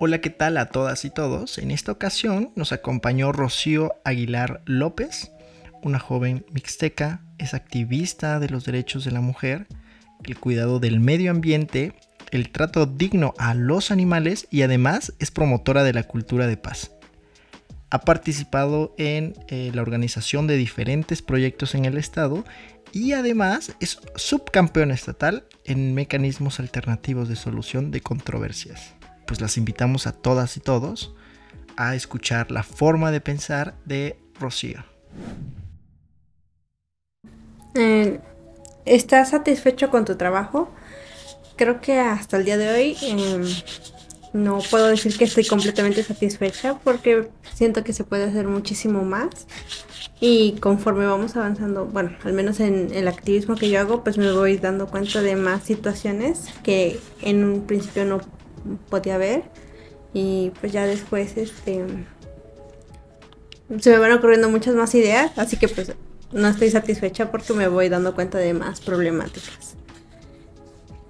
Hola, ¿qué tal a todas y todos? En esta ocasión nos acompañó Rocío Aguilar López, una joven mixteca, es activista de los derechos de la mujer, el cuidado del medio ambiente, el trato digno a los animales y además es promotora de la cultura de paz. Ha participado en eh, la organización de diferentes proyectos en el estado y además es subcampeona estatal en mecanismos alternativos de solución de controversias pues las invitamos a todas y todos a escuchar la forma de pensar de Rocío. Eh, ¿Estás satisfecho con tu trabajo? Creo que hasta el día de hoy em, no puedo decir que estoy completamente satisfecha porque siento que se puede hacer muchísimo más y conforme vamos avanzando, bueno, al menos en el activismo que yo hago, pues me voy dando cuenta de más situaciones que en un principio no podía ver. Y pues ya después este se me van ocurriendo muchas más ideas, así que pues no estoy satisfecha porque me voy dando cuenta de más problemáticas.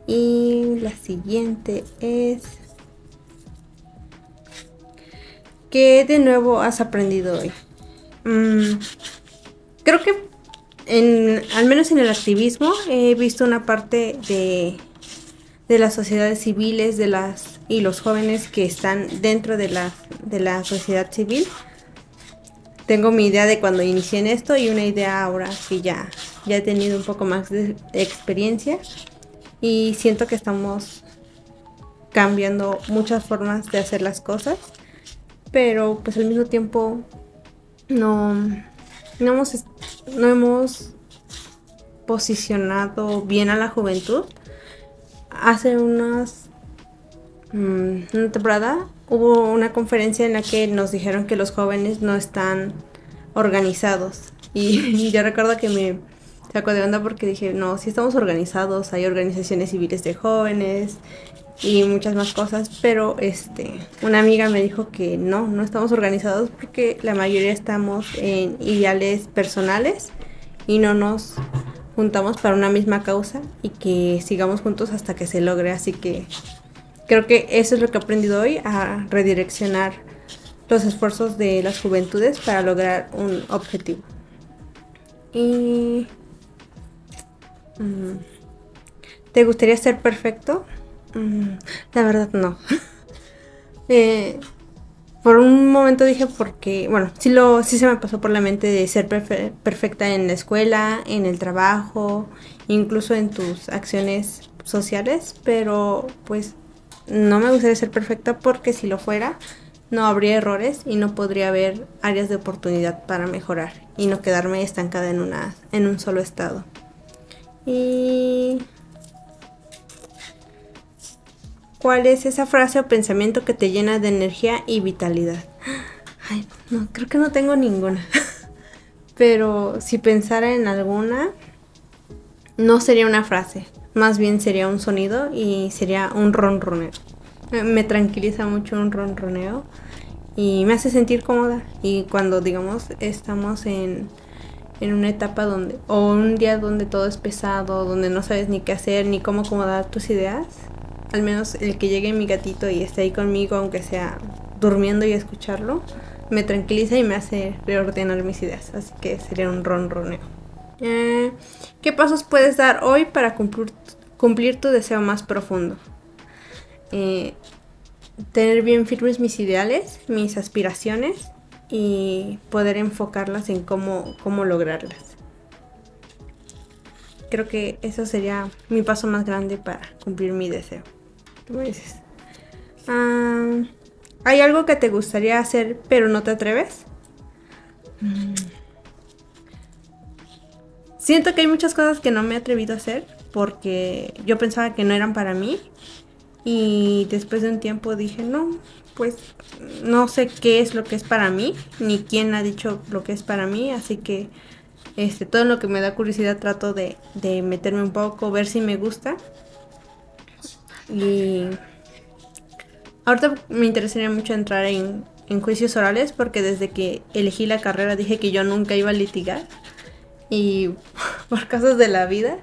Y la siguiente es ¿Qué de nuevo has aprendido hoy? Mm, creo que en, al menos en el activismo he visto una parte de de las sociedades civiles de las y los jóvenes que están dentro de la, de la sociedad civil. Tengo mi idea de cuando inicié en esto y una idea ahora que ya, ya he tenido un poco más de, experiencia y siento que estamos cambiando muchas formas de hacer las cosas, pero pues al mismo tiempo no, no, hemos, no hemos posicionado bien a la juventud hace unas mm, una temporada hubo una conferencia en la que nos dijeron que los jóvenes no están organizados. Y yo recuerdo que me sacó de onda porque dije no si estamos organizados hay organizaciones civiles de jóvenes y muchas más cosas pero este una amiga me dijo que no no estamos organizados porque la mayoría estamos en ideales personales y no nos juntamos para una misma causa y que sigamos juntos hasta que se logre. Así que creo que eso es lo que he aprendido hoy, a redireccionar los esfuerzos de las juventudes para lograr un objetivo. Y... Mm, ¿Te gustaría ser perfecto? Mm, la verdad no. eh, por un momento dije porque, bueno, sí, lo, sí se me pasó por la mente de ser perfecta en la escuela, en el trabajo, incluso en tus acciones sociales, pero pues no me gustaría ser perfecta porque si lo fuera, no habría errores y no podría haber áreas de oportunidad para mejorar y no quedarme estancada en, una, en un solo estado. Y ¿Cuál es esa frase o pensamiento que te llena de energía y vitalidad? Ay, no, creo que no tengo ninguna. Pero si pensara en alguna, no sería una frase, más bien sería un sonido y sería un ronroneo. Me tranquiliza mucho un ronroneo y me hace sentir cómoda. Y cuando, digamos, estamos en, en una etapa donde, o un día donde todo es pesado, donde no sabes ni qué hacer, ni cómo acomodar tus ideas, al menos el que llegue mi gatito y esté ahí conmigo, aunque sea durmiendo y escucharlo, me tranquiliza y me hace reordenar mis ideas. Así que sería un ronroneo. Eh, ¿Qué pasos puedes dar hoy para cumplir, tu deseo más profundo? Eh, tener bien firmes mis ideales, mis aspiraciones y poder enfocarlas en cómo, cómo lograrlas. Creo que eso sería mi paso más grande para cumplir mi deseo. Tú me dices. Ah, ¿Hay algo que te gustaría hacer pero no te atreves? Mm. Siento que hay muchas cosas que no me he atrevido a hacer porque yo pensaba que no eran para mí y después de un tiempo dije, no, pues no sé qué es lo que es para mí, ni quién ha dicho lo que es para mí, así que este, todo lo que me da curiosidad trato de, de meterme un poco, ver si me gusta y ahorita me interesaría mucho entrar en, juicios orales porque desde que elegí la carrera dije que yo nunca iba a litigar y por casos de la vida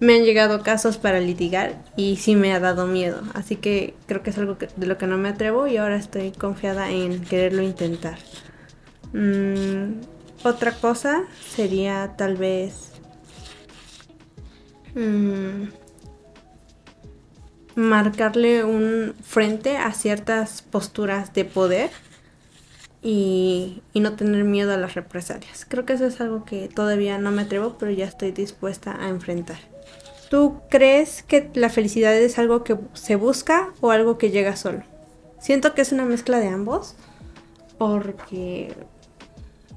me han llegado casos para litigar y sí me ha dado miedo. Así que creo que es algo de lo que no me atrevo y ahora estoy confiada en quererlo intentar. Mm, otra cosa sería tal vez mm, marcarle un frente a ciertas posturas de poder y, no tener miedo a las represalias. Creo que eso es algo que todavía no me atrevo, pero ya estoy dispuesta a enfrentar. ¿Tú crees que la felicidad es algo que se busca o algo que llega solo? Siento que es una mezcla de ambos, porque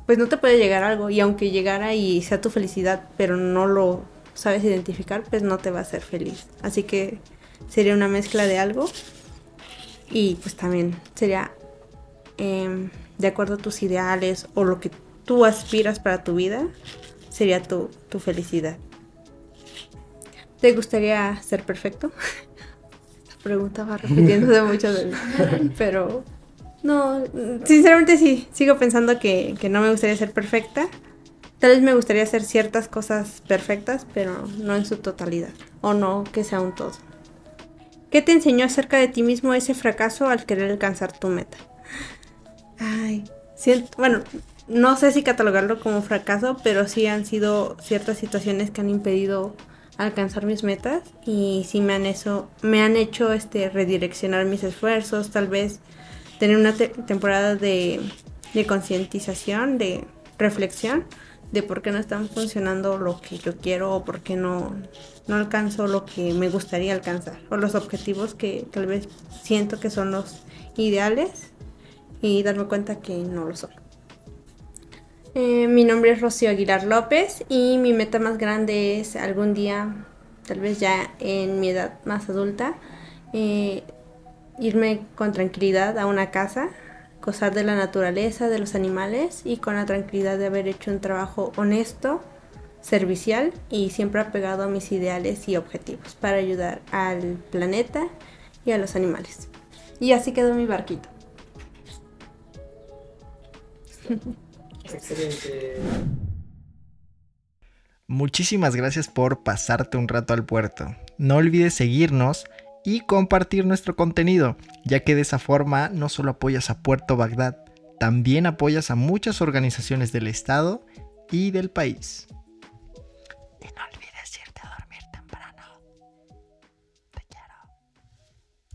pues no te puede llegar algo y aunque llegara y sea tu felicidad, pero no lo sabes identificar, pues no te va a hacer feliz. Así que sería una mezcla de algo y pues también sería em, de acuerdo a tus ideales o lo que tú aspiras para tu vida, sería tu, tu felicidad. ¿Te gustaría ser perfecto? La pregunta va repitiéndose muchas veces. Pero no, sinceramente sí, sigo pensando que, que, no me gustaría ser perfecta. Tal vez me gustaría hacer ciertas cosas perfectas, pero no en su totalidad. O no que sea un todo. ¿Qué te enseñó acerca de ti mismo ese fracaso al querer alcanzar tu meta? Ay, siento, bueno, no sé si catalogarlo como fracaso, pero sí han sido ciertas situaciones que han impedido alcanzar mis metas y sí me han eso me han hecho este redireccionar mis esfuerzos, tal vez tener una temporada de, de concientización, de reflexión de por qué no están funcionando lo que yo quiero o por qué no, no alcanzo lo que me gustaría alcanzar o los objetivos que tal vez siento que son los ideales y darme cuenta que no lo son. Eh, mi nombre es Rocío Aguilar López y mi meta más grande es algún día, tal vez ya en mi edad más adulta, eh, irme con tranquilidad a una casa, gozar de la naturaleza, de los animales y con la tranquilidad de haber hecho un trabajo honesto, servicial y siempre apegado a mis ideales y objetivos para ayudar al planeta y a los animales. Y así quedó mi barquito. Excelente. Muchísimas gracias por pasarte un rato al puerto. No olvides seguirnos y compartir nuestro contenido, ya que de esa forma no solo apoyas a Puerto Bagdad, también apoyas a muchas organizaciones del Estado y del país.